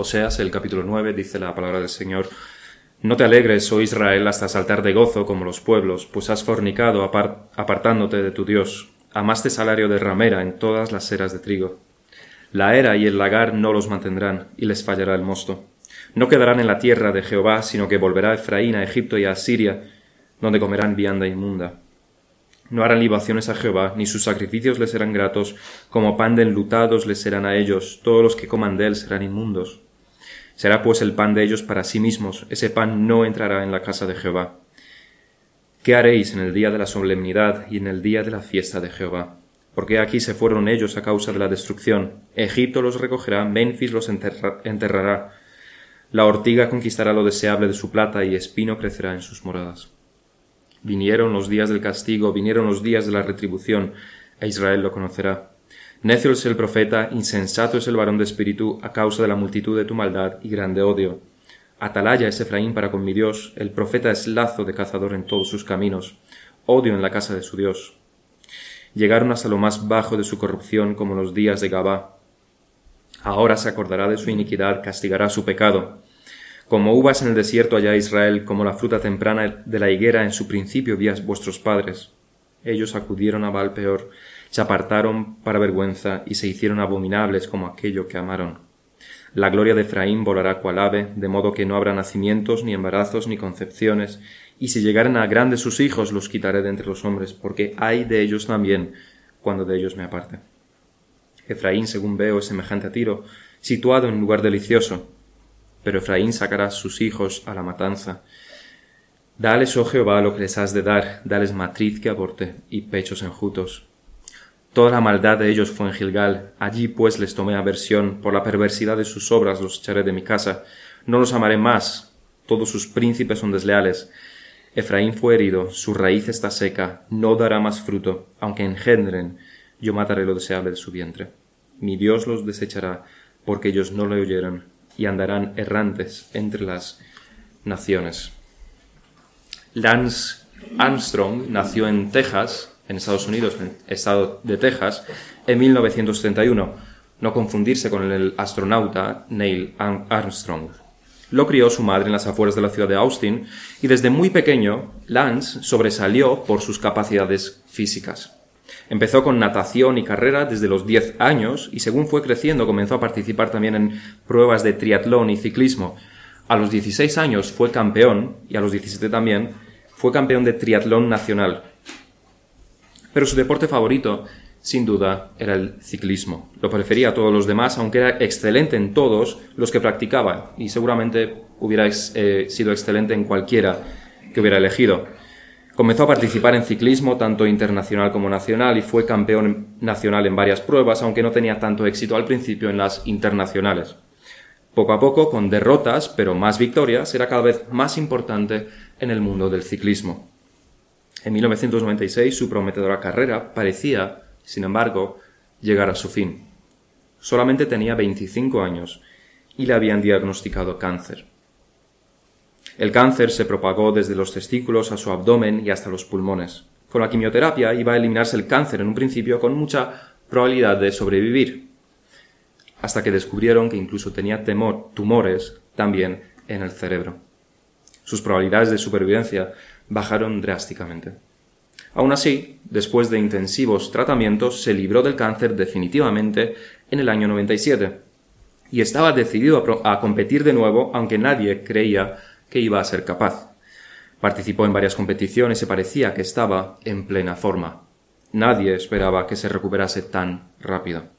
Oseas, el capítulo 9, dice la palabra del Señor, No te alegres, oh Israel, hasta saltar de gozo como los pueblos, pues has fornicado apartándote de tu Dios, amaste salario de ramera en todas las eras de trigo. La era y el lagar no los mantendrán, y les fallará el mosto. No quedarán en la tierra de Jehová, sino que volverá Efraín a Egipto y a Asiria, donde comerán vianda inmunda. No harán libaciones a Jehová, ni sus sacrificios les serán gratos, como pan de enlutados les serán a ellos, todos los que coman de él serán inmundos. Será pues el pan de ellos para sí mismos, ese pan no entrará en la casa de Jehová. ¿Qué haréis en el día de la solemnidad y en el día de la fiesta de Jehová? Porque aquí se fueron ellos a causa de la destrucción. Egipto los recogerá, Memphis los enterrará. La ortiga conquistará lo deseable de su plata y espino crecerá en sus moradas. Vinieron los días del castigo, vinieron los días de la retribución, a Israel lo conocerá. Necio es el profeta, insensato es el varón de espíritu, a causa de la multitud de tu maldad y grande odio. Atalaya es Efraín para con mi Dios, el profeta es lazo de cazador en todos sus caminos, odio en la casa de su Dios llegaron hasta lo más bajo de su corrupción como los días de Gabá. Ahora se acordará de su iniquidad, castigará su pecado. Como uvas en el desierto allá Israel, como la fruta temprana de la higuera en su principio vías vuestros padres. Ellos acudieron a Baal peor, se apartaron para vergüenza y se hicieron abominables como aquello que amaron. La gloria de Efraín volará cual ave, de modo que no habrá nacimientos, ni embarazos, ni concepciones, y si llegaren a grandes sus hijos, los quitaré de entre los hombres, porque hay de ellos también, cuando de ellos me aparte. Efraín, según veo, es semejante a Tiro, situado en lugar delicioso, pero Efraín sacará sus hijos a la matanza. Dales, oh Jehová, lo que les has de dar, dales matriz que aborte y pechos enjutos. Toda la maldad de ellos fue en Gilgal, allí pues les tomé aversión, por la perversidad de sus obras los echaré de mi casa, no los amaré más, todos sus príncipes son desleales, Efraín fue herido, su raíz está seca, no dará más fruto, aunque engendren, yo mataré lo deseable de su vientre. Mi Dios los desechará, porque ellos no le oyeron, y andarán errantes entre las naciones. Lance Armstrong nació en Texas, en Estados Unidos, en el estado de Texas, en 1931, no confundirse con el astronauta Neil Armstrong. Lo crió su madre en las afueras de la ciudad de Austin y desde muy pequeño Lance sobresalió por sus capacidades físicas. Empezó con natación y carrera desde los 10 años y según fue creciendo comenzó a participar también en pruebas de triatlón y ciclismo. A los 16 años fue campeón y a los 17 también fue campeón de triatlón nacional. Pero su deporte favorito sin duda, era el ciclismo. Lo prefería a todos los demás, aunque era excelente en todos los que practicaba, y seguramente hubiera eh, sido excelente en cualquiera que hubiera elegido. Comenzó a participar en ciclismo, tanto internacional como nacional, y fue campeón nacional en varias pruebas, aunque no tenía tanto éxito al principio en las internacionales. Poco a poco, con derrotas, pero más victorias, era cada vez más importante en el mundo del ciclismo. En 1996 su prometedora carrera parecía sin embargo, llegar a su fin. Solamente tenía 25 años y le habían diagnosticado cáncer. El cáncer se propagó desde los testículos a su abdomen y hasta los pulmones. Con la quimioterapia iba a eliminarse el cáncer en un principio con mucha probabilidad de sobrevivir, hasta que descubrieron que incluso tenía temor, tumores también en el cerebro. Sus probabilidades de supervivencia bajaron drásticamente. Aún así, después de intensivos tratamientos, se libró del cáncer definitivamente en el año 97 y estaba decidido a, competir de nuevo, aunque nadie creía que iba a ser capaz. Participó en varias competiciones y parecía que estaba en plena forma. Nadie esperaba que se recuperase tan rápido.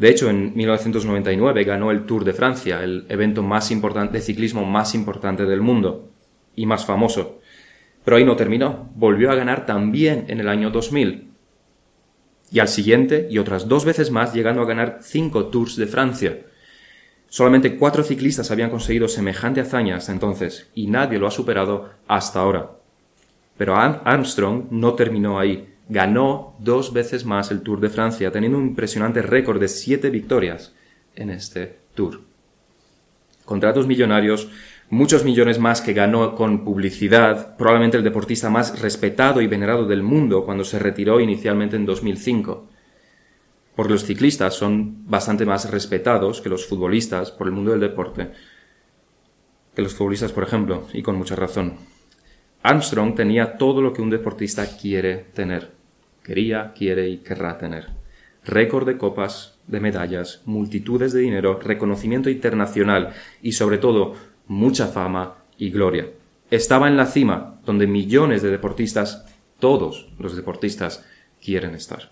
De hecho, en 1999 ganó el Tour de Francia, el evento más importante de ciclismo más importante del mundo y más famoso. Pero ahí no terminó, volvió a ganar también en el año 2000. Y al siguiente, y otras dos veces más, llegando a ganar cinco Tours de Francia. Solamente cuatro ciclistas habían conseguido semejante hazaña hasta entonces, y nadie lo ha superado hasta ahora. Pero Armstrong no terminó ahí. Ganó dos veces más el Tour de Francia, teniendo un impresionante récord de siete victorias en este Tour. Contratos millonarios muchos millones más que ganó con publicidad, probablemente el deportista más respetado y venerado del mundo cuando se retiró inicialmente en 2005. porque los ciclistas son bastante más respetados que los futbolistas por el mundo del deporte, que los futbolistas, por ejemplo, y con mucha razón. Armstrong tenía todo lo que un deportista quiere tener, quería, quiere y querrá tener. Récord de copas, de medallas, multitudes de dinero, reconocimiento internacional y sobre todo mucha fama y gloria. Estaba en la cima donde millones de deportistas, todos los deportistas, quieren estar.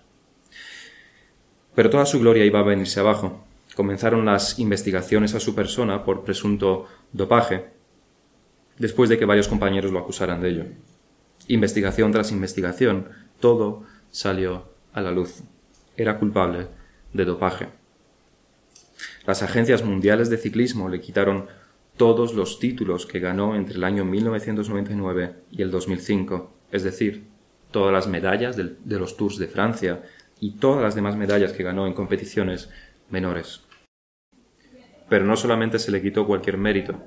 Pero toda su gloria iba a venirse abajo. Comenzaron las investigaciones a su persona por presunto dopaje, después de que varios compañeros lo acusaran de ello. Investigación tras investigación, todo salió a la luz. Era culpable de dopaje. Las agencias mundiales de ciclismo le quitaron todos los títulos que ganó entre el año 1999 y el 2005, es decir, todas las medallas de, los Tours de Francia y todas las demás medallas que ganó en competiciones menores. Pero no solamente se le quitó cualquier mérito,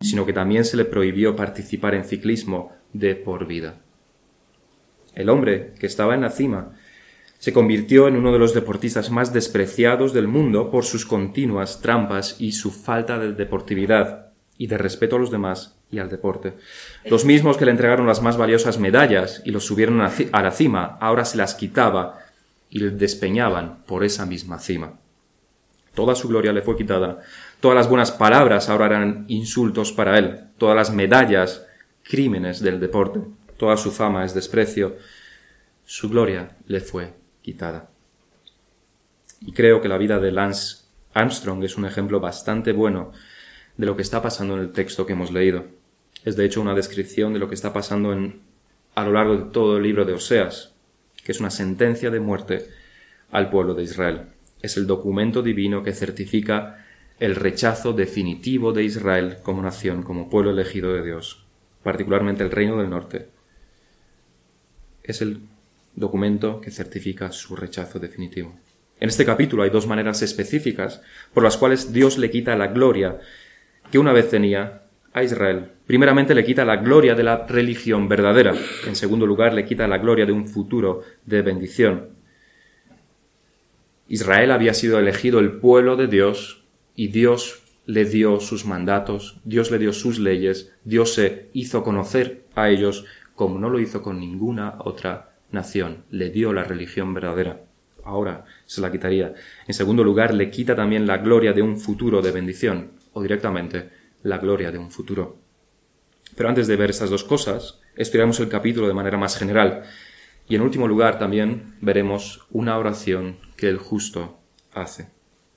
sino que también se le prohibió participar en ciclismo de por vida. El hombre que estaba en la cima se convirtió en uno de los deportistas más despreciados del mundo por sus continuas trampas y su falta de deportividad y de respeto a los demás y al deporte. Los mismos que le entregaron las más valiosas medallas y los subieron a la cima, ahora se las quitaba y le despeñaban por esa misma cima. Toda su gloria le fue quitada, todas las buenas palabras ahora eran insultos para él, todas las medallas, crímenes del deporte, toda su fama es desprecio, su gloria le fue quitada. Y creo que la vida de Lance Armstrong es un ejemplo bastante bueno de lo que está pasando en el texto que hemos leído. Es de hecho una descripción de lo que está pasando en, a lo largo de todo el libro de Oseas, que es una sentencia de muerte al pueblo de Israel. Es el documento divino que certifica el rechazo definitivo de Israel como nación, como pueblo elegido de Dios, particularmente el reino del norte. Es el documento que certifica su rechazo definitivo. En este capítulo hay dos maneras específicas por las cuales Dios le quita la gloria que una vez tenía a Israel. Primeramente le quita la gloria de la religión verdadera. En segundo lugar le quita la gloria de un futuro de bendición. Israel había sido elegido el pueblo de Dios y Dios le dio sus mandatos, Dios le dio sus leyes, Dios se hizo conocer a ellos como no lo hizo con ninguna otra nación, le dio la religión verdadera. Ahora se la quitaría. En segundo lugar, le quita también la gloria de un futuro de bendición, o directamente la gloria de un futuro. Pero antes de ver estas dos cosas, estudiamos el capítulo de manera más general. Y en último lugar también veremos una oración que el justo hace.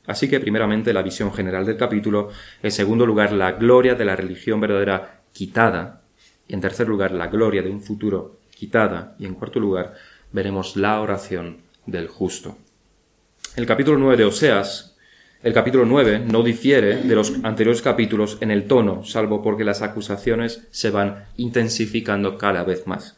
Así que primeramente la visión general del capítulo, en segundo lugar la gloria de la religión verdadera quitada, y en tercer lugar la gloria de un futuro quitada. Y en cuarto lugar, veremos la oración del justo. El capítulo 9 de Oseas, el capítulo 9 no difiere de los anteriores capítulos en el tono, salvo porque las acusaciones se van intensificando cada vez más.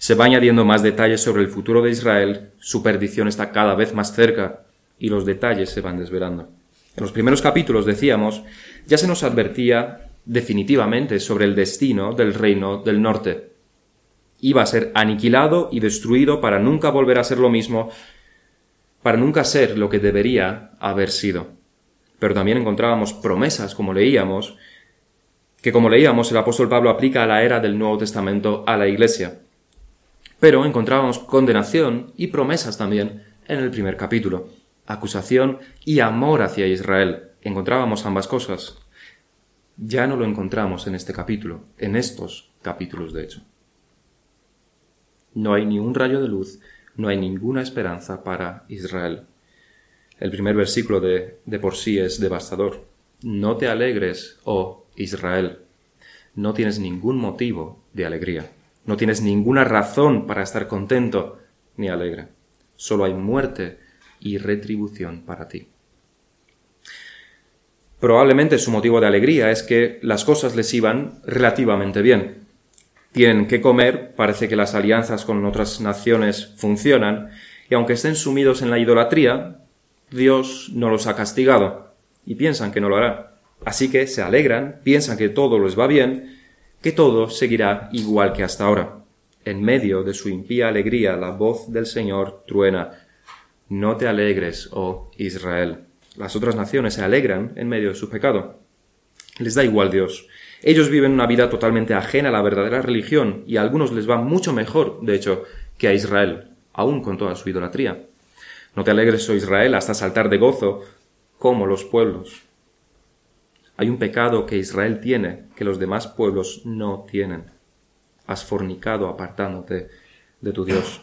Se va añadiendo más detalles sobre el futuro de Israel, su perdición está cada vez más cerca y los detalles se van desvelando. En los primeros capítulos, decíamos, ya se nos advertía definitivamente sobre el destino del reino del norte iba a ser aniquilado y destruido para nunca volver a ser lo mismo, para nunca ser lo que debería haber sido. Pero también encontrábamos promesas, como leíamos, que como leíamos el apóstol Pablo aplica a la era del Nuevo Testamento a la Iglesia. Pero encontrábamos condenación y promesas también en el primer capítulo, acusación y amor hacia Israel. Encontrábamos ambas cosas. Ya no lo encontramos en este capítulo, en estos capítulos de hecho. No hay ni un rayo de luz, no hay ninguna esperanza para Israel. El primer versículo de, de por sí es devastador. No te alegres, oh Israel. No tienes ningún motivo de alegría. No tienes ninguna razón para estar contento ni alegre. Solo hay muerte y retribución para ti. Probablemente su motivo de alegría es que las cosas les iban relativamente bien tienen que comer, parece que las alianzas con otras naciones funcionan, y aunque estén sumidos en la idolatría, Dios no los ha castigado, y piensan que no lo hará. Así que se alegran, piensan que todo les va bien, que todo seguirá igual que hasta ahora. En medio de su impía alegría, la voz del Señor truena. No te alegres, oh Israel. Las otras naciones se alegran en medio de su pecado. Les da igual Dios. Ellos viven una vida totalmente ajena a la verdadera religión y a algunos les va mucho mejor, de hecho, que a Israel, aun con toda su idolatría. No te alegres, oh Israel, hasta saltar de gozo, como los pueblos. Hay un pecado que Israel tiene que los demás pueblos no tienen. Has fornicado apartándote de tu Dios.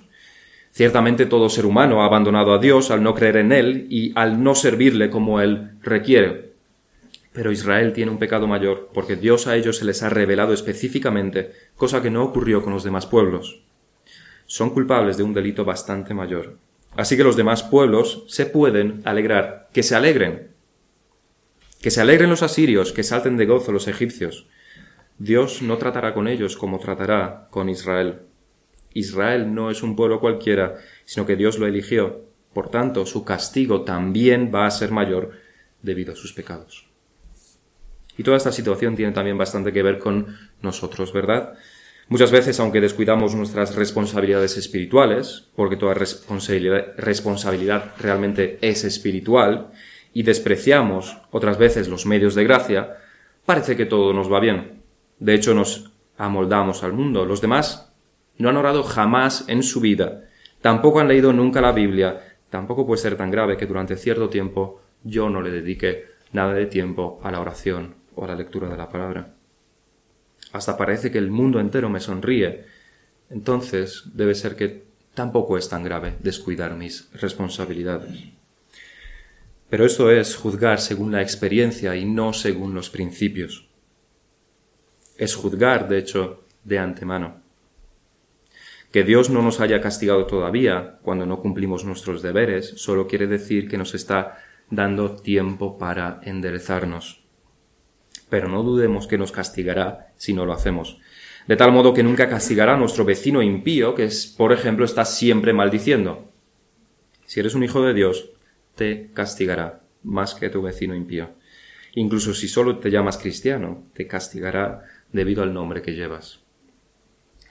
Ciertamente todo ser humano ha abandonado a Dios al no creer en Él y al no servirle como Él requiere. Pero Israel tiene un pecado mayor, porque Dios a ellos se les ha revelado específicamente, cosa que no ocurrió con los demás pueblos. Son culpables de un delito bastante mayor. Así que los demás pueblos se pueden alegrar, que se alegren. Que se alegren los asirios, que salten de gozo los egipcios. Dios no tratará con ellos como tratará con Israel. Israel no es un pueblo cualquiera, sino que Dios lo eligió. Por tanto, su castigo también va a ser mayor debido a sus pecados. Y toda esta situación tiene también bastante que ver con nosotros, ¿verdad? Muchas veces, aunque descuidamos nuestras responsabilidades espirituales, porque toda responsabilidad, realmente es espiritual, y despreciamos otras veces los medios de gracia, parece que todo nos va bien. De hecho, nos amoldamos al mundo. Los demás no han orado jamás en su vida, tampoco han leído nunca la Biblia, tampoco puede ser tan grave que durante cierto tiempo yo no le dedique nada de tiempo a la oración o a la lectura de la palabra. Hasta parece que el mundo entero me sonríe. Entonces debe ser que tampoco es tan grave descuidar mis responsabilidades. Pero esto es juzgar según la experiencia y no según los principios. Es juzgar, de hecho, de antemano. Que Dios no nos haya castigado todavía cuando no cumplimos nuestros deberes solo quiere decir que nos está dando tiempo para enderezarnos. Pero no dudemos que nos castigará si no lo hacemos. De tal modo que nunca castigará a nuestro vecino impío, que es, por ejemplo, está siempre maldiciendo. Si eres un hijo de Dios, te castigará más que tu vecino impío. Incluso si solo te llamas cristiano, te castigará debido al nombre que llevas.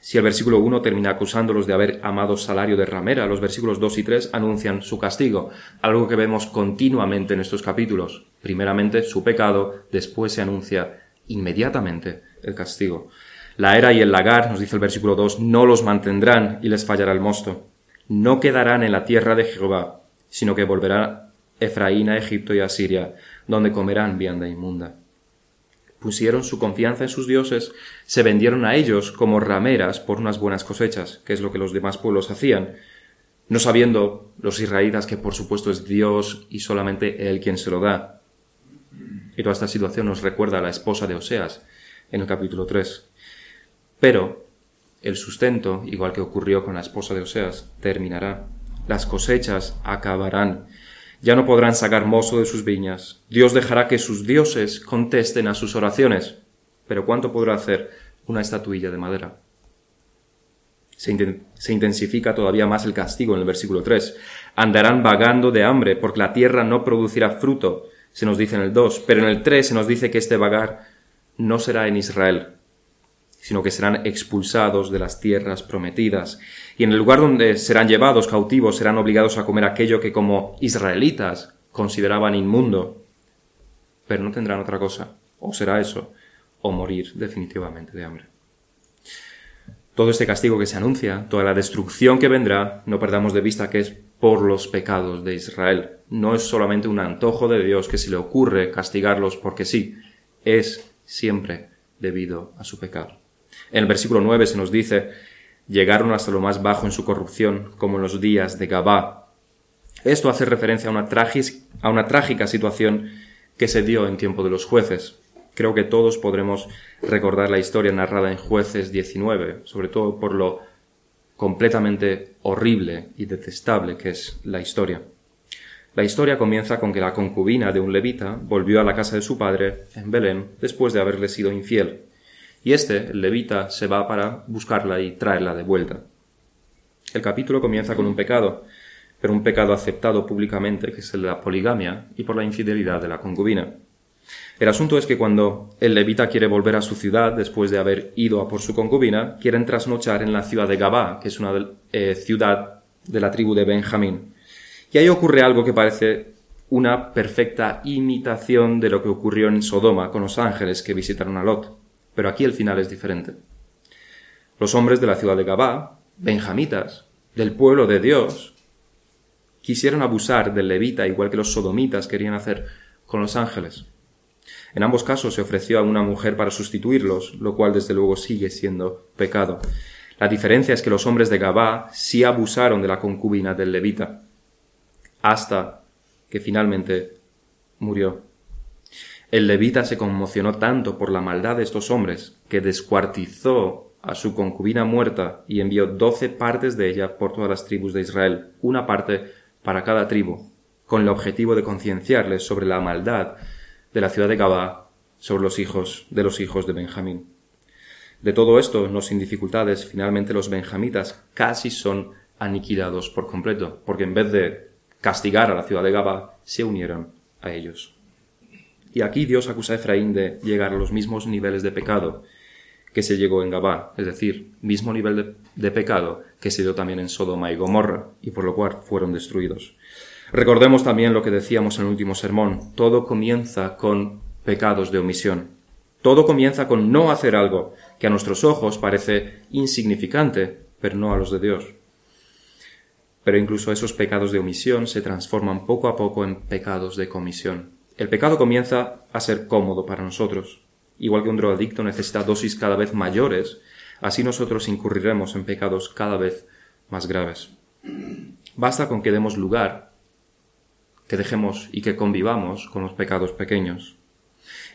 Si el versículo 1 termina acusándolos de haber amado salario de ramera, los versículos 2 y 3 anuncian su castigo, algo que vemos continuamente en estos capítulos. Primeramente su pecado, después se anuncia inmediatamente el castigo. La era y el lagar, nos dice el versículo 2, no los mantendrán y les fallará el mosto. No quedarán en la tierra de Jehová, sino que volverá Efraín a Egipto y a Siria, donde comerán vianda inmunda pusieron su confianza en sus dioses, se vendieron a ellos como rameras por unas buenas cosechas, que es lo que los demás pueblos hacían, no sabiendo los israelitas que por supuesto es Dios y solamente Él quien se lo da. Y toda esta situación nos recuerda a la esposa de Oseas en el capítulo 3. Pero el sustento, igual que ocurrió con la esposa de Oseas, terminará. Las cosechas acabarán ya no podrán sacar mozo de sus viñas. Dios dejará que sus dioses contesten a sus oraciones. Pero ¿cuánto podrá hacer una estatuilla de madera? Se, intensifica todavía más el castigo en el versículo 3. Andarán vagando de hambre, porque la tierra no producirá fruto, se nos dice en el 2, pero en el 3 se nos dice que este vagar no será en Israel, sino que serán expulsados de las tierras prometidas. Y en el lugar donde serán llevados cautivos serán obligados a comer aquello que como israelitas consideraban inmundo. Pero no tendrán otra cosa, o será eso, o morir definitivamente de hambre. Todo este castigo que se anuncia, toda la destrucción que vendrá, no perdamos de vista que es por los pecados de Israel. No es solamente un antojo de Dios que se le ocurre castigarlos porque sí, es siempre debido a su pecado. En el versículo 9 se nos dice, llegaron hasta lo más bajo en su corrupción, como en los días de Gabá. Esto hace referencia a una, a una trágica situación que se dio en tiempo de los jueces. Creo que todos podremos recordar la historia narrada en Jueces 19, sobre todo por lo completamente horrible y detestable que es la historia. La historia comienza con que la concubina de un levita volvió a la casa de su padre en Belén después de haberle sido infiel y este, el levita, se va para buscarla y traerla de vuelta. El capítulo comienza con un pecado, pero un pecado aceptado públicamente, que es el de la poligamia y por la infidelidad de la concubina. El asunto es que cuando el levita quiere volver a su ciudad después de haber ido a por su concubina, quieren trasnochar en la ciudad de Gabá, que es una eh, ciudad de la tribu de Benjamín. Y ahí ocurre algo que parece una perfecta imitación de lo que ocurrió en Sodoma con los ángeles que visitaron a Lot. Pero aquí el final es diferente. Los hombres de la ciudad de Gabá, benjamitas, del pueblo de Dios, quisieron abusar del levita igual que los sodomitas querían hacer con los ángeles. En ambos casos se ofreció a una mujer para sustituirlos, lo cual desde luego sigue siendo pecado. La diferencia es que los hombres de Gabá sí abusaron de la concubina del levita, hasta que finalmente murió. El levita se conmocionó tanto por la maldad de estos hombres que descuartizó a su concubina muerta y envió doce partes de ella por todas las tribus de Israel, una parte para cada tribu, con el objetivo de concienciarles sobre la maldad de la ciudad de Gabá sobre los hijos de los hijos de Benjamín. De todo esto, no sin dificultades, finalmente los benjamitas casi son aniquilados por completo, porque en vez de castigar a la ciudad de Gabá, se unieron a ellos. Y aquí Dios acusa a Efraín de llegar a los mismos niveles de pecado que se llegó en Gabá, es decir, mismo nivel de, de, pecado que se dio también en Sodoma y Gomorra, y por lo cual fueron destruidos. Recordemos también lo que decíamos en el último sermón, todo comienza con pecados de omisión. Todo comienza con no hacer algo que a nuestros ojos parece insignificante, pero no a los de Dios. Pero incluso esos pecados de omisión se transforman poco a poco en pecados de comisión. El pecado comienza a ser cómodo para nosotros. Igual que un drogadicto necesita dosis cada vez mayores, así nosotros incurriremos en pecados cada vez más graves. Basta con que demos lugar, que dejemos y que convivamos con los pecados pequeños.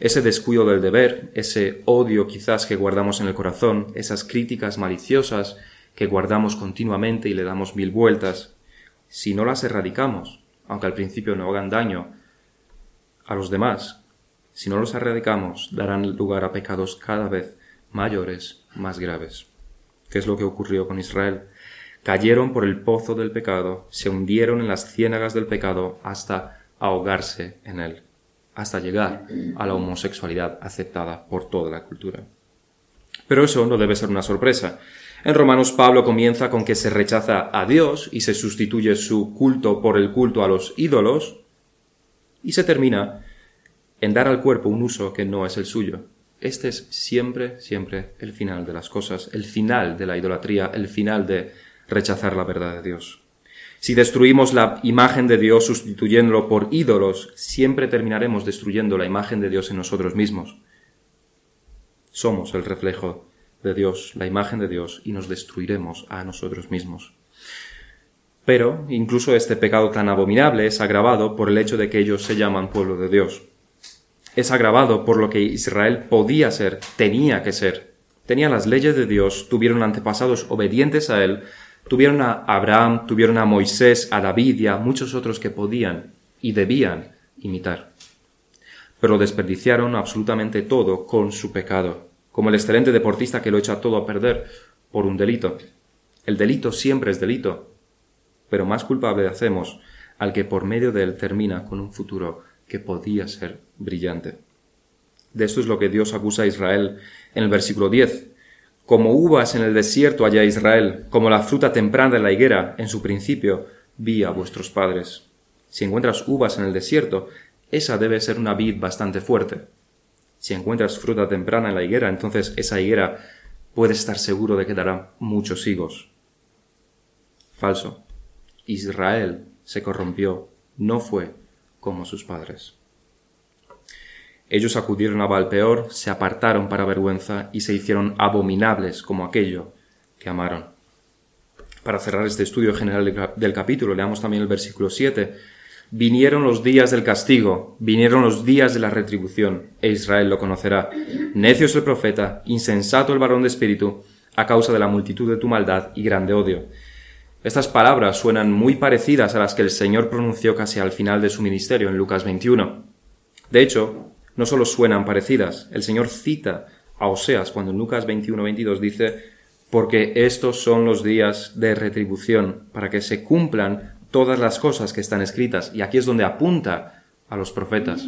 Ese descuido del deber, ese odio quizás que guardamos en el corazón, esas críticas maliciosas que guardamos continuamente y le damos mil vueltas, si no las erradicamos, aunque al principio no hagan daño, a los demás, si no los erradicamos, darán lugar a pecados cada vez mayores, más graves. ¿Qué es lo que ocurrió con Israel? Cayeron por el pozo del pecado, se hundieron en las ciénagas del pecado hasta ahogarse en él, hasta llegar a la homosexualidad aceptada por toda la cultura. Pero eso no debe ser una sorpresa. En Romanos Pablo comienza con que se rechaza a Dios y se sustituye su culto por el culto a los ídolos, y se termina en dar al cuerpo un uso que no es el suyo. Este es siempre, siempre el final de las cosas, el final de la idolatría, el final de rechazar la verdad de Dios. Si destruimos la imagen de Dios sustituyéndolo por ídolos, siempre terminaremos destruyendo la imagen de Dios en nosotros mismos. Somos el reflejo de Dios, la imagen de Dios, y nos destruiremos a nosotros mismos. Pero incluso este pecado tan abominable es agravado por el hecho de que ellos se llaman pueblo de Dios. Es agravado por lo que Israel podía ser, tenía que ser. Tenían las leyes de Dios, tuvieron antepasados obedientes a Él, tuvieron a Abraham, tuvieron a Moisés, a David y a muchos otros que podían y debían imitar. Pero desperdiciaron absolutamente todo con su pecado, como el excelente deportista que lo echa todo a perder por un delito. El delito siempre es delito, pero más culpable hacemos al que por medio de él termina con un futuro que podía ser brillante. De esto es lo que Dios acusa a Israel en el versículo 10. Como uvas en el desierto allá Israel, como la fruta temprana de la higuera en su principio, vi a vuestros padres. Si encuentras uvas en el desierto, esa debe ser una vid bastante fuerte. Si encuentras fruta temprana en la higuera, entonces esa higuera puede estar seguro de que dará muchos higos. Falso. Israel se corrompió, no fue como sus padres. Ellos acudieron a Valpeor, se apartaron para vergüenza y se hicieron abominables como aquello que amaron. Para cerrar este estudio general del capítulo, leamos también el versículo 7. Vinieron los días del castigo, vinieron los días de la retribución, e Israel lo conocerá. Necio es el profeta, insensato el varón de espíritu, a causa de la multitud de tu maldad y grande odio. Estas palabras suenan muy parecidas a las que el Señor pronunció casi al final de su ministerio en Lucas 21. De hecho, no solo suenan parecidas, el Señor cita a Oseas cuando en Lucas 21-22 dice, porque estos son los días de retribución, para que se cumplan todas las cosas que están escritas. Y aquí es donde apunta a los profetas.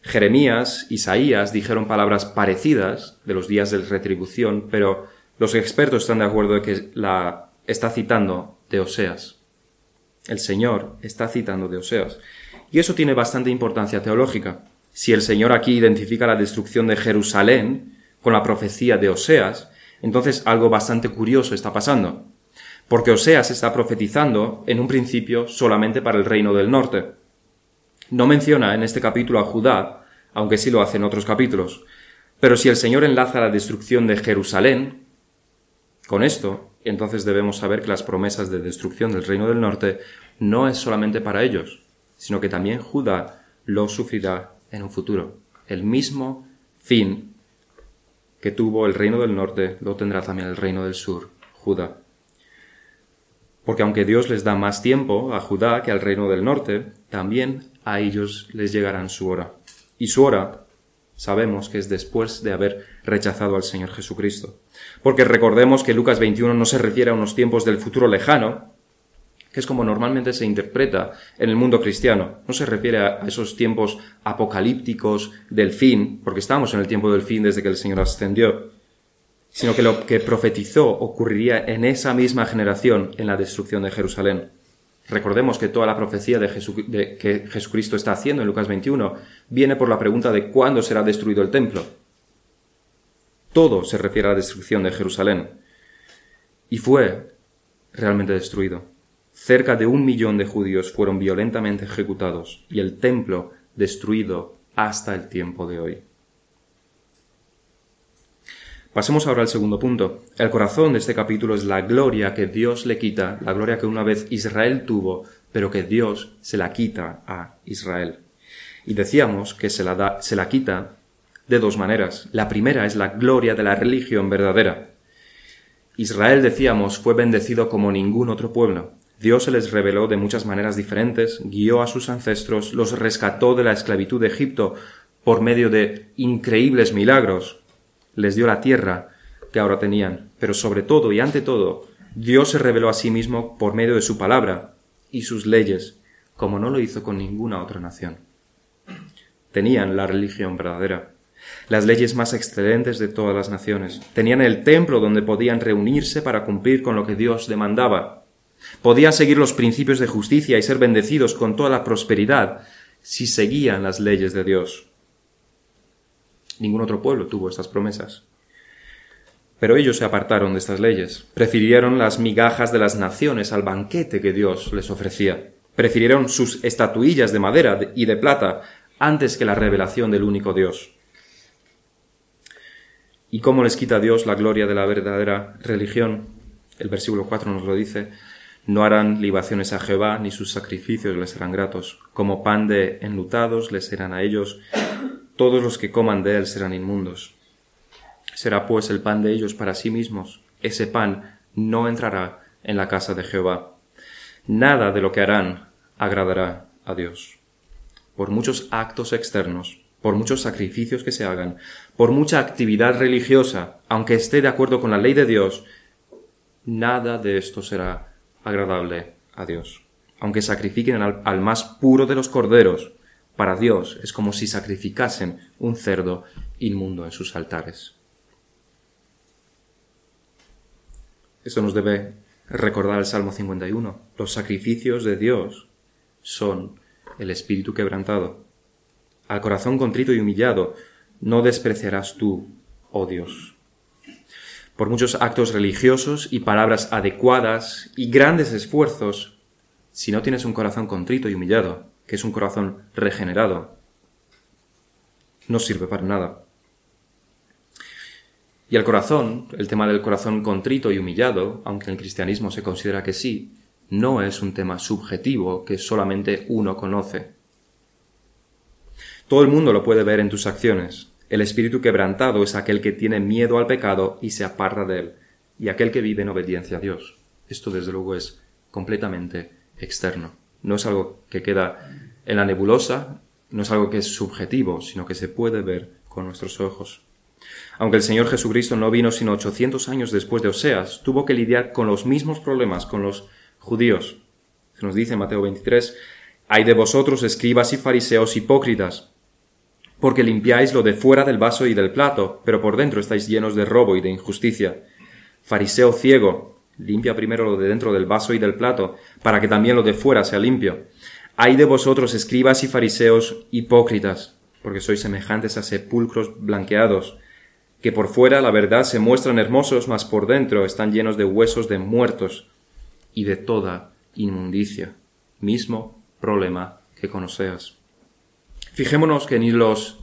Jeremías, Isaías dijeron palabras parecidas de los días de retribución, pero los expertos están de acuerdo de que la está citando de Oseas. El Señor está citando de Oseas. Y eso tiene bastante importancia teológica. Si el Señor aquí identifica la destrucción de Jerusalén con la profecía de Oseas, entonces algo bastante curioso está pasando. Porque Oseas está profetizando en un principio solamente para el reino del norte. No menciona en este capítulo a Judá, aunque sí lo hace en otros capítulos. Pero si el Señor enlaza la destrucción de Jerusalén con esto, entonces debemos saber que las promesas de destrucción del reino del norte no es solamente para ellos, sino que también Judá lo sufrirá en un futuro. El mismo fin que tuvo el reino del norte lo tendrá también el reino del sur, Judá. Porque aunque Dios les da más tiempo a Judá que al reino del norte, también a ellos les llegará su hora. Y su hora sabemos que es después de haber rechazado al Señor Jesucristo. Porque recordemos que Lucas 21 no se refiere a unos tiempos del futuro lejano, que es como normalmente se interpreta en el mundo cristiano. No se refiere a esos tiempos apocalípticos del fin, porque estamos en el tiempo del fin desde que el Señor ascendió, sino que lo que profetizó ocurriría en esa misma generación en la destrucción de Jerusalén. Recordemos que toda la profecía de, que Jesucristo está haciendo en Lucas 21 viene por la pregunta de cuándo será destruido el templo. Todo se refiere a la destrucción de Jerusalén. Y fue realmente destruido. Cerca de un millón de judíos fueron violentamente ejecutados y el templo destruido hasta el tiempo de hoy. Pasemos ahora al segundo punto. El corazón de este capítulo es la gloria que Dios le quita, la gloria que una vez Israel tuvo, pero que Dios se la quita a Israel. Y decíamos que se la, da, se la quita de dos maneras. La primera es la gloria de la religión verdadera. Israel, decíamos, fue bendecido como ningún otro pueblo. Dios se les reveló de muchas maneras diferentes, guió a sus ancestros, los rescató de la esclavitud de Egipto por medio de increíbles milagros, les dio la tierra que ahora tenían, pero sobre todo y ante todo, Dios se reveló a sí mismo por medio de su palabra y sus leyes, como no lo hizo con ninguna otra nación. Tenían la religión verdadera, las leyes más excelentes de todas las naciones, tenían el templo donde podían reunirse para cumplir con lo que Dios demandaba, podían seguir los principios de justicia y ser bendecidos con toda la prosperidad si seguían las leyes de Dios. Ningún otro pueblo tuvo estas promesas. Pero ellos se apartaron de estas leyes, prefirieron las migajas de las naciones al banquete que Dios les ofrecía, prefirieron sus estatuillas de madera y de plata antes que la revelación del único Dios. ¿Y cómo les quita Dios la gloria de la verdadera religión? El versículo 4 nos lo dice, no harán libaciones a Jehová, ni sus sacrificios les serán gratos, como pan de enlutados les serán a ellos, todos los que coman de él serán inmundos. Será pues el pan de ellos para sí mismos. Ese pan no entrará en la casa de Jehová. Nada de lo que harán agradará a Dios. Por muchos actos externos, por muchos sacrificios que se hagan, por mucha actividad religiosa, aunque esté de acuerdo con la ley de Dios, nada de esto será agradable a Dios. Aunque sacrifiquen al, al más puro de los corderos, para Dios es como si sacrificasen un cerdo inmundo en sus altares. Esto nos debe recordar el Salmo 51. Los sacrificios de Dios son el espíritu quebrantado. Al corazón contrito y humillado no despreciarás tú, oh Dios. Por muchos actos religiosos y palabras adecuadas y grandes esfuerzos, si no tienes un corazón contrito y humillado, que es un corazón regenerado, no sirve para nada. Y el corazón, el tema del corazón contrito y humillado, aunque en el cristianismo se considera que sí, no es un tema subjetivo que solamente uno conoce. Todo el mundo lo puede ver en tus acciones. El espíritu quebrantado es aquel que tiene miedo al pecado y se aparta de él, y aquel que vive en obediencia a Dios. Esto desde luego es completamente externo no es algo que queda en la nebulosa, no es algo que es subjetivo, sino que se puede ver con nuestros ojos. Aunque el Señor Jesucristo no vino sino 800 años después de Oseas, tuvo que lidiar con los mismos problemas con los judíos. Se nos dice en Mateo 23, hay de vosotros escribas y fariseos hipócritas, porque limpiáis lo de fuera del vaso y del plato, pero por dentro estáis llenos de robo y de injusticia. Fariseo ciego, Limpia primero lo de dentro del vaso y del plato, para que también lo de fuera sea limpio. Hay de vosotros, escribas y fariseos, hipócritas, porque sois semejantes a sepulcros blanqueados, que por fuera la verdad se muestran hermosos, mas por dentro están llenos de huesos de muertos y de toda inmundicia. Mismo problema que con Oseas. Fijémonos que ni los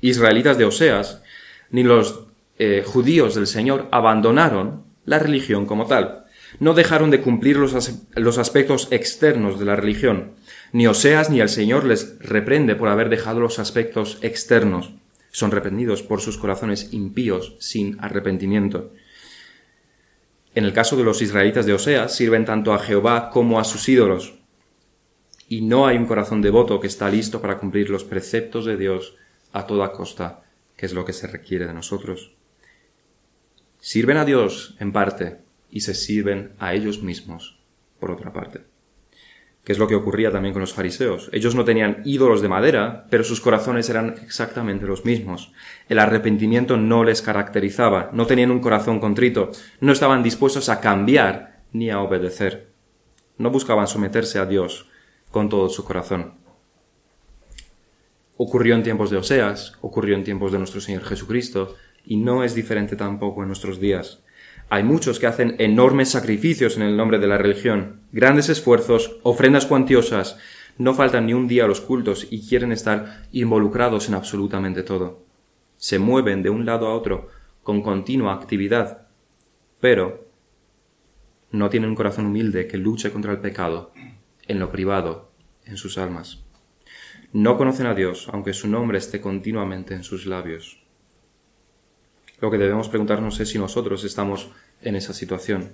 israelitas de Oseas, ni los eh, judíos del Señor abandonaron la religión como tal. No dejaron de cumplir los, los aspectos externos de la religión. Ni Oseas ni el Señor les reprende por haber dejado los aspectos externos. Son reprendidos por sus corazones impíos sin arrepentimiento. En el caso de los israelitas de Oseas, sirven tanto a Jehová como a sus ídolos. Y no hay un corazón devoto que está listo para cumplir los preceptos de Dios a toda costa, que es lo que se requiere de nosotros. Sirven a Dios en parte y se sirven a ellos mismos por otra parte. Que es lo que ocurría también con los fariseos. Ellos no tenían ídolos de madera, pero sus corazones eran exactamente los mismos. El arrepentimiento no les caracterizaba, no tenían un corazón contrito, no estaban dispuestos a cambiar ni a obedecer. No buscaban someterse a Dios con todo su corazón. Ocurrió en tiempos de Oseas, ocurrió en tiempos de nuestro Señor Jesucristo, y no es diferente tampoco en nuestros días. Hay muchos que hacen enormes sacrificios en el nombre de la religión, grandes esfuerzos, ofrendas cuantiosas, no faltan ni un día a los cultos y quieren estar involucrados en absolutamente todo. Se mueven de un lado a otro con continua actividad, pero no tienen un corazón humilde que luche contra el pecado en lo privado, en sus almas. No conocen a Dios, aunque su nombre esté continuamente en sus labios. Lo que debemos preguntarnos es si nosotros estamos en esa situación.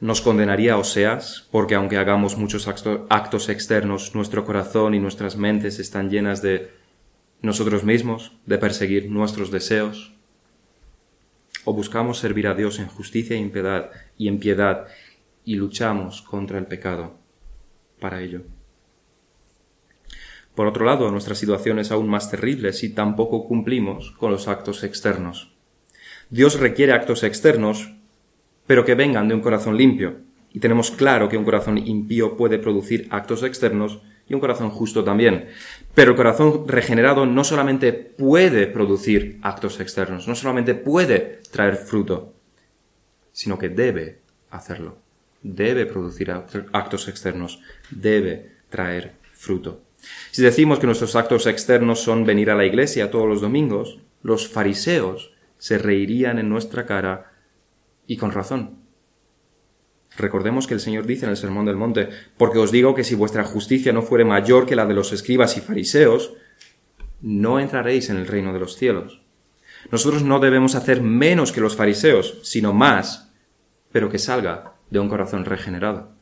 Nos condenaría Oseas, porque aunque hagamos muchos actos externos, nuestro corazón y nuestras mentes están llenas de nosotros mismos, de perseguir nuestros deseos. O buscamos servir a Dios en justicia y en piedad, y en piedad, y luchamos contra el pecado para ello. Por otro lado, nuestra situación es aún más terrible si tampoco cumplimos con los actos externos. Dios requiere actos externos, pero que vengan de un corazón limpio. Y tenemos claro que un corazón impío puede producir actos externos y un corazón justo también. Pero el corazón regenerado no solamente puede producir actos externos, no solamente puede traer fruto, sino que debe hacerlo. Debe producir actos externos, debe traer fruto. Si decimos que nuestros actos externos son venir a la iglesia todos los domingos, los fariseos se reirían en nuestra cara y con razón. Recordemos que el Señor dice en el Sermón del Monte, porque os digo que si vuestra justicia no fuere mayor que la de los escribas y fariseos, no entraréis en el reino de los cielos. Nosotros no debemos hacer menos que los fariseos, sino más, pero que salga de un corazón regenerado.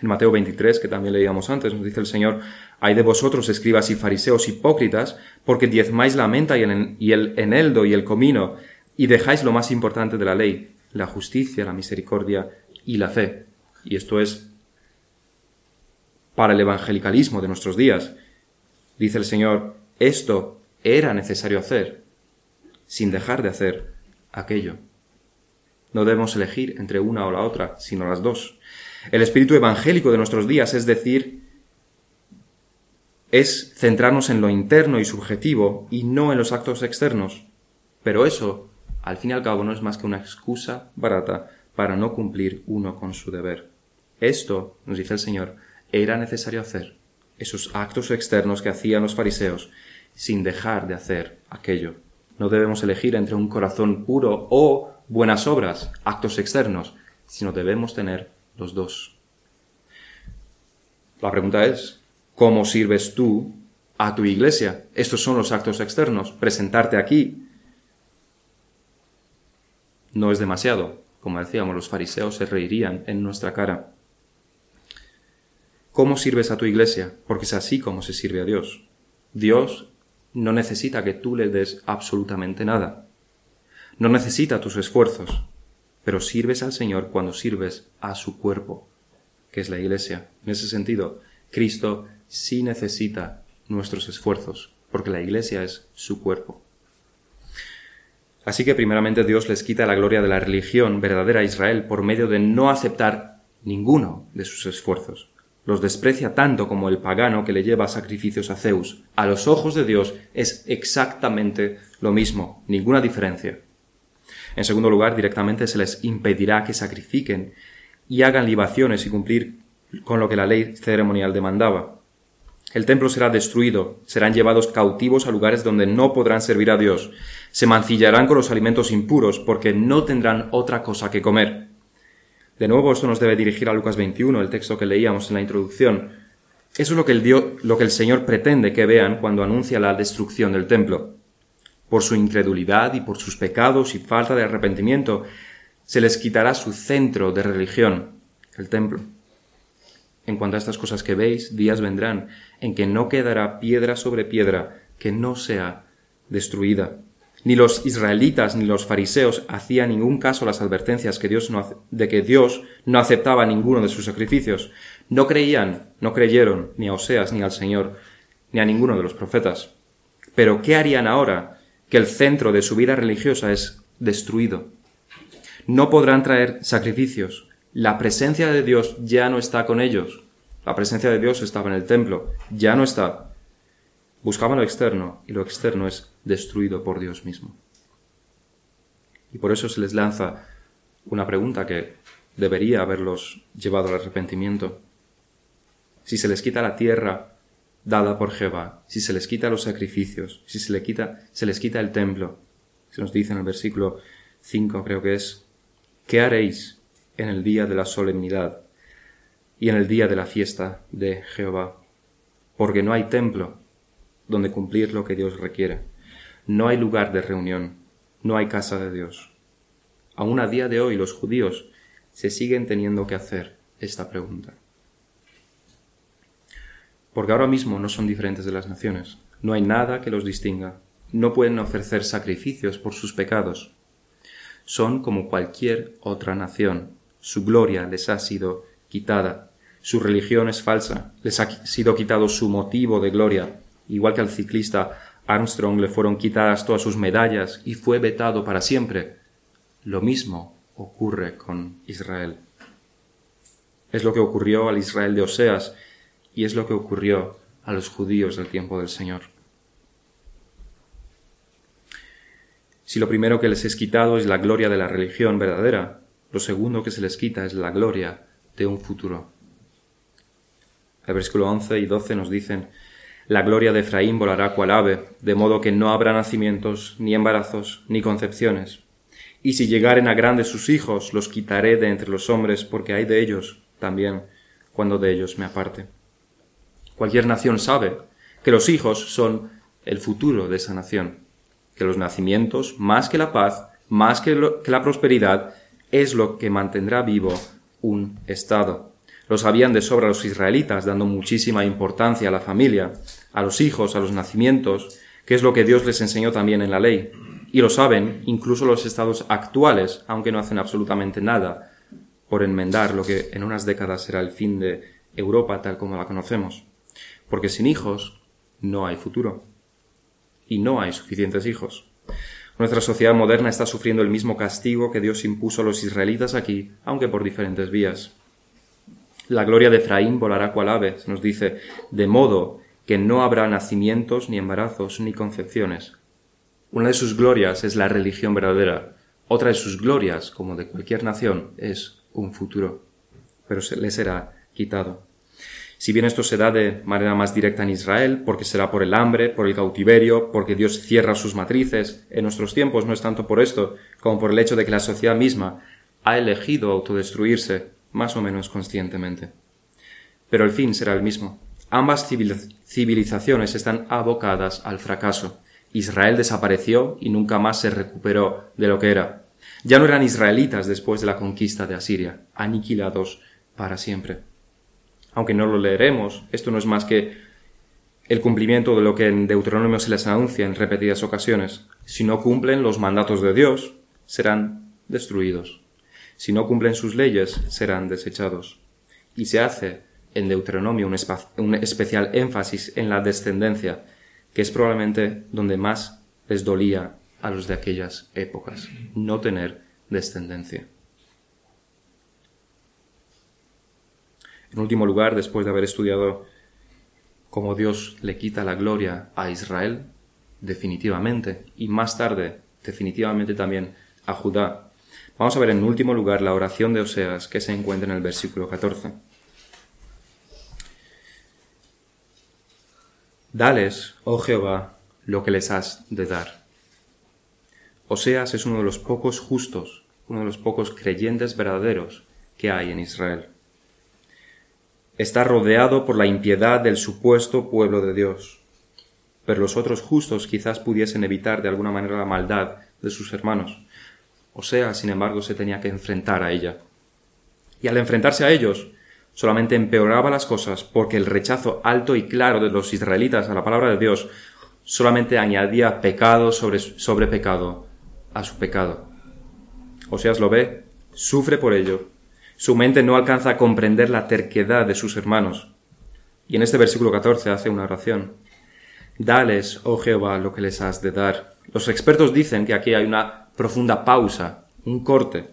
En Mateo 23, que también leíamos antes, nos dice el Señor, hay de vosotros, escribas y fariseos hipócritas, porque diezmáis la menta y el, eneldo y el comino, y dejáis lo más importante de la ley, la justicia, la misericordia y la fe. Y esto es para el evangelicalismo de nuestros días. Dice el Señor, esto era necesario hacer, sin dejar de hacer aquello. No debemos elegir entre una o la otra, sino las dos. El espíritu evangélico de nuestros días, es decir, es centrarnos en lo interno y subjetivo y no en los actos externos. Pero eso, al fin y al cabo, no es más que una excusa barata para no cumplir uno con su deber. Esto, nos dice el Señor, era necesario hacer, esos actos externos que hacían los fariseos, sin dejar de hacer aquello. No debemos elegir entre un corazón puro o buenas obras, actos externos, sino debemos tener los dos. La pregunta es, ¿cómo sirves tú a tu iglesia? Estos son los actos externos. Presentarte aquí no es demasiado. Como decíamos, los fariseos se reirían en nuestra cara. ¿Cómo sirves a tu iglesia? Porque es así como se sirve a Dios. Dios no necesita que tú le des absolutamente nada. No necesita tus esfuerzos pero sirves al Señor cuando sirves a su cuerpo, que es la Iglesia. En ese sentido, Cristo sí necesita nuestros esfuerzos, porque la Iglesia es su cuerpo. Así que primeramente Dios les quita la gloria de la religión verdadera a Israel por medio de no aceptar ninguno de sus esfuerzos. Los desprecia tanto como el pagano que le lleva sacrificios a Zeus. A los ojos de Dios es exactamente lo mismo, ninguna diferencia. En segundo lugar, directamente se les impedirá que sacrifiquen y hagan libaciones y cumplir con lo que la ley ceremonial demandaba. El templo será destruido, serán llevados cautivos a lugares donde no podrán servir a Dios, se mancillarán con los alimentos impuros porque no tendrán otra cosa que comer. De nuevo, esto nos debe dirigir a Lucas 21, el texto que leíamos en la introducción. Eso es lo que el, Dios, lo que el Señor pretende que vean cuando anuncia la destrucción del templo. Por su incredulidad y por sus pecados y falta de arrepentimiento, se les quitará su centro de religión, el templo. En cuanto a estas cosas que veis, días vendrán en que no quedará piedra sobre piedra que no sea destruida. Ni los israelitas ni los fariseos hacían ningún caso las advertencias que Dios no, de que Dios no aceptaba ninguno de sus sacrificios. No creían, no creyeron ni a Oseas ni al Señor, ni a ninguno de los profetas. Pero ¿qué harían ahora que el centro de su vida religiosa es destruido? No podrán traer sacrificios, la presencia de Dios ya no está con ellos. La presencia de Dios estaba en el templo, ya no está. Buscaban lo externo y lo externo es destruido por Dios mismo. Y por eso se les lanza una pregunta que debería haberlos llevado al arrepentimiento. Si se les quita la tierra dada por Jehová, si se les quita los sacrificios, si se, quita, se les quita el templo, se nos dice en el versículo 5 creo que es, ¿qué haréis en el día de la solemnidad y en el día de la fiesta de Jehová, porque no hay templo donde cumplir lo que Dios requiere. No hay lugar de reunión, no hay casa de Dios. Aún a día de hoy los judíos se siguen teniendo que hacer esta pregunta. Porque ahora mismo no son diferentes de las naciones, no hay nada que los distinga, no pueden ofrecer sacrificios por sus pecados. Son como cualquier otra nación, su gloria les ha sido quitada, su religión es falsa, les ha sido quitado su motivo de gloria, igual que al ciclista Armstrong le fueron quitadas todas sus medallas y fue vetado para siempre. Lo mismo ocurre con Israel. Es lo que ocurrió al Israel de Oseas y es lo que ocurrió a los judíos del tiempo del Señor. Si lo primero que les es quitado es la gloria de la religión verdadera, lo segundo que se les quita es la gloria de un futuro. El versículo 11 y 12 nos dicen, La gloria de Efraín volará cual ave, de modo que no habrá nacimientos, ni embarazos, ni concepciones. Y si llegaren a grandes sus hijos, los quitaré de entre los hombres, porque hay de ellos también, cuando de ellos me aparte. Cualquier nación sabe que los hijos son el futuro de esa nación, que los nacimientos, más que la paz, más que, la prosperidad, es lo que mantendrá vivo un Estado. Lo sabían de sobra los israelitas, dando muchísima importancia a la familia, a los hijos, a los nacimientos, que es lo que Dios les enseñó también en la ley. Y lo saben incluso los estados actuales, aunque no hacen absolutamente nada por enmendar lo que en unas décadas será el fin de Europa tal como la conocemos. Porque sin hijos no hay futuro. Y no hay suficientes hijos. Nuestra sociedad moderna está sufriendo el mismo castigo que Dios impuso a los israelitas aquí, aunque por diferentes vías. La gloria de Efraín volará cual ave, nos dice, de modo que no habrá nacimientos, ni embarazos, ni concepciones. Una de sus glorias es la religión verdadera. Otra de sus glorias, como de cualquier nación, es un futuro. Pero se le será quitado. Si bien esto se da de manera más directa en Israel, porque será por el hambre, por el cautiverio, porque Dios cierra sus matrices, en nuestros tiempos no es tanto por esto como por el hecho de que la sociedad misma ha elegido autodestruirse, más o menos conscientemente. Pero el fin será el mismo. Ambas civilizaciones están abocadas al fracaso. Israel desapareció y nunca más se recuperó de lo que era. Ya no eran israelitas después de la conquista de Asiria, aniquilados para siempre aunque no lo leeremos, esto no es más que el cumplimiento de lo que en Deuteronomio se les anuncia en repetidas ocasiones. Si no cumplen los mandatos de Dios, serán destruidos. Si no cumplen sus leyes, serán desechados. Y se hace en Deuteronomio un, un especial énfasis en la descendencia, que es probablemente donde más les dolía a los de aquellas épocas, no tener descendencia. En último lugar, después de haber estudiado cómo Dios le quita la gloria a Israel, definitivamente, y más tarde, definitivamente también a Judá, vamos a ver en último lugar la oración de Oseas que se encuentra en el versículo 14. Dales, oh Jehová, lo que les has de dar. Oseas es uno de los pocos justos, uno de los pocos creyentes verdaderos que hay en Israel está rodeado por la impiedad del supuesto pueblo de Dios. Pero los otros justos quizás pudiesen evitar de alguna manera la maldad de sus hermanos. O sea, sin embargo, se tenía que enfrentar a ella. Y al enfrentarse a ellos, solamente empeoraba las cosas porque el rechazo alto y claro de los israelitas a la palabra de Dios solamente añadía pecado sobre, sobre pecado a su pecado. Oseas lo ve, sufre por ello su mente no alcanza a comprender la terquedad de sus hermanos. Y en este versículo 14 hace una oración. Dales, oh Jehová, lo que les has de dar. Los expertos dicen que aquí hay una profunda pausa, un corte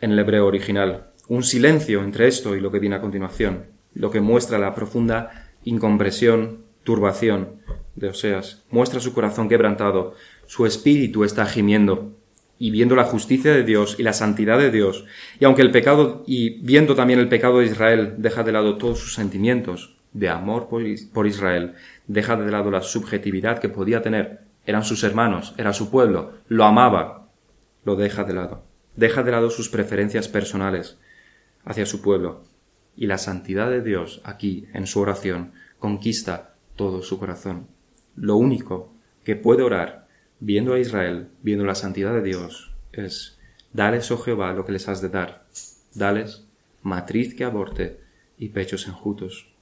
en el hebreo original, un silencio entre esto y lo que viene a continuación, lo que muestra la profunda incompresión, turbación de Oseas. Muestra su corazón quebrantado, su espíritu está gimiendo y viendo la justicia de Dios y la santidad de Dios, y aunque el pecado, y viendo también el pecado de Israel, deja de lado todos sus sentimientos de amor por Israel, deja de lado la subjetividad que podía tener, eran sus hermanos, era su pueblo, lo amaba, lo deja de lado, deja de lado sus preferencias personales hacia su pueblo, y la santidad de Dios aquí, en su oración, conquista todo su corazón. Lo único que puede orar viendo a Israel, viendo la santidad de Dios, es, dales, oh Jehová, lo que les has de dar, dales matriz que aborte y pechos enjutos.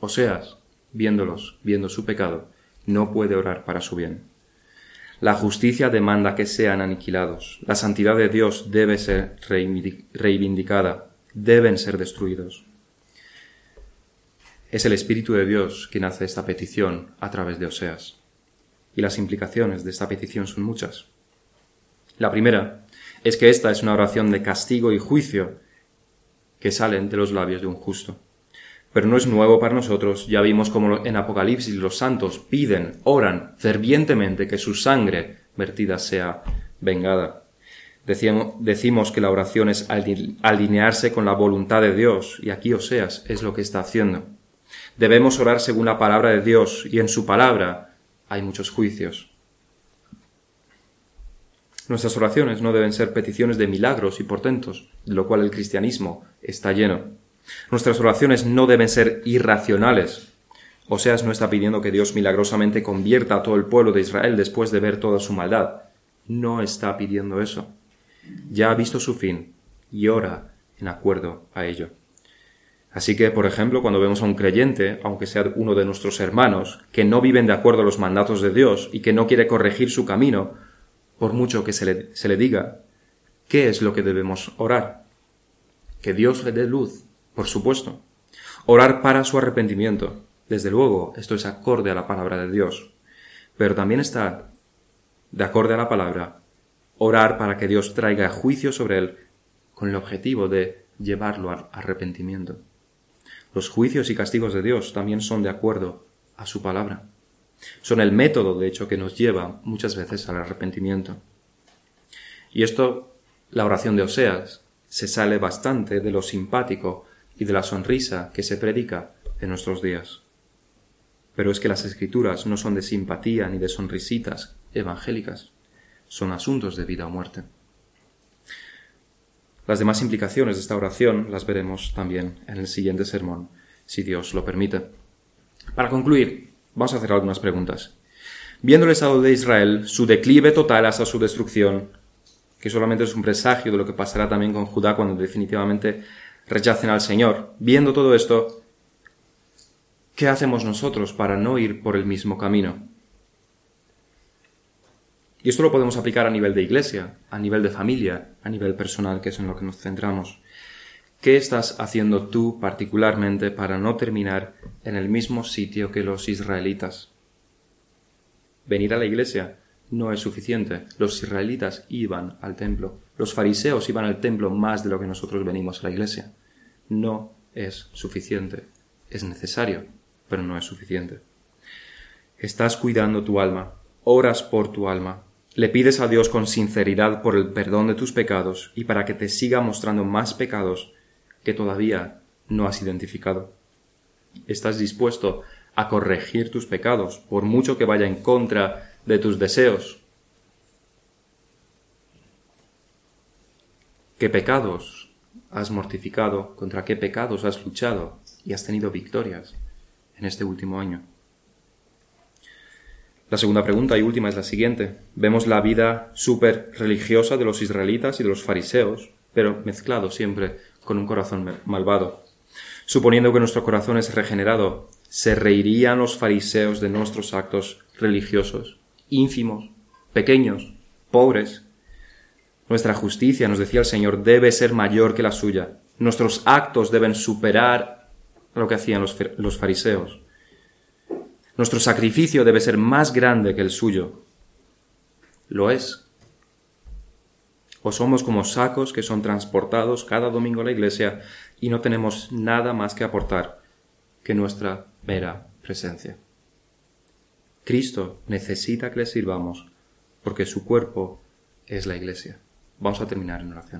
Oseas, viéndolos, viendo su pecado, no puede orar para su bien. La justicia demanda que sean aniquilados. La santidad de Dios debe ser reivindicada. Deben ser destruidos. Es el Espíritu de Dios quien hace esta petición a través de Oseas y las implicaciones de esta petición son muchas. La primera es que esta es una oración de castigo y juicio que salen de los labios de un justo. Pero no es nuevo para nosotros, ya vimos como en Apocalipsis los santos piden, oran fervientemente que su sangre vertida sea vengada. Decimos que la oración es alinearse con la voluntad de Dios, y aquí Oseas es lo que está haciendo. Debemos orar según la palabra de Dios, y en su palabra hay muchos juicios. Nuestras oraciones no deben ser peticiones de milagros y portentos, de lo cual el cristianismo está lleno. Nuestras oraciones no deben ser irracionales. Oseas no está pidiendo que Dios milagrosamente convierta a todo el pueblo de Israel después de ver toda su maldad. No está pidiendo eso. Ya ha visto su fin y ora en acuerdo a ello. Así que, por ejemplo, cuando vemos a un creyente, aunque sea uno de nuestros hermanos, que no viven de acuerdo a los mandatos de Dios y que no quiere corregir su camino, por mucho que se le, se le diga, ¿qué es lo que debemos orar? Que Dios le dé luz, por supuesto. Orar para su arrepentimiento. Desde luego, esto es acorde a la palabra de Dios. Pero también está, de acorde a la palabra, orar para que Dios traiga juicio sobre él con el objetivo de llevarlo al arrepentimiento. Los juicios y castigos de Dios también son de acuerdo a su palabra. Son el método, de hecho, que nos lleva muchas veces al arrepentimiento. Y esto, la oración de Oseas, se sale bastante de lo simpático y de la sonrisa que se predica en nuestros días. Pero es que las escrituras no son de simpatía ni de sonrisitas evangélicas, son asuntos de vida o muerte. Las demás implicaciones de esta oración las veremos también en el siguiente sermón, si Dios lo permite. Para concluir, vamos a hacer algunas preguntas. Viendo el estado de Israel, su declive total hasta su destrucción, que solamente es un presagio de lo que pasará también con Judá cuando definitivamente rechacen al Señor, viendo todo esto, ¿qué hacemos nosotros para no ir por el mismo camino? Y esto lo podemos aplicar a nivel de iglesia, a nivel de familia, a nivel personal, que es en lo que nos centramos. ¿Qué estás haciendo tú particularmente para no terminar en el mismo sitio que los israelitas? venir a la iglesia no es suficiente. Los israelitas iban al templo. Los fariseos iban al templo más de lo que nosotros venimos a la iglesia. No es suficiente. Es necesario, pero no es suficiente. Estás cuidando tu alma, oras por tu alma, le pides a Dios con sinceridad por el perdón de tus pecados y para que te siga mostrando más pecados que todavía no has identificado. Estás dispuesto a corregir tus pecados, por mucho que vaya en contra de tus deseos. ¿Qué pecados has mortificado? ¿Contra qué pecados has luchado y has tenido victorias en este último año? La segunda pregunta y última es la siguiente. Vemos la vida súper religiosa de los israelitas y de los fariseos, pero mezclado siempre con un corazón malvado. Suponiendo que nuestro corazón es regenerado, ¿se reirían los fariseos de nuestros actos religiosos, ínfimos, pequeños, pobres? Nuestra justicia, nos decía el Señor, debe ser mayor que la suya. Nuestros actos deben superar lo que hacían los, los fariseos. Nuestro sacrificio debe ser más grande que el suyo. Lo es. O somos como sacos que son transportados cada domingo a la iglesia y no tenemos nada más que aportar que nuestra mera presencia. Cristo necesita que le sirvamos porque su cuerpo es la iglesia. Vamos a terminar en oración.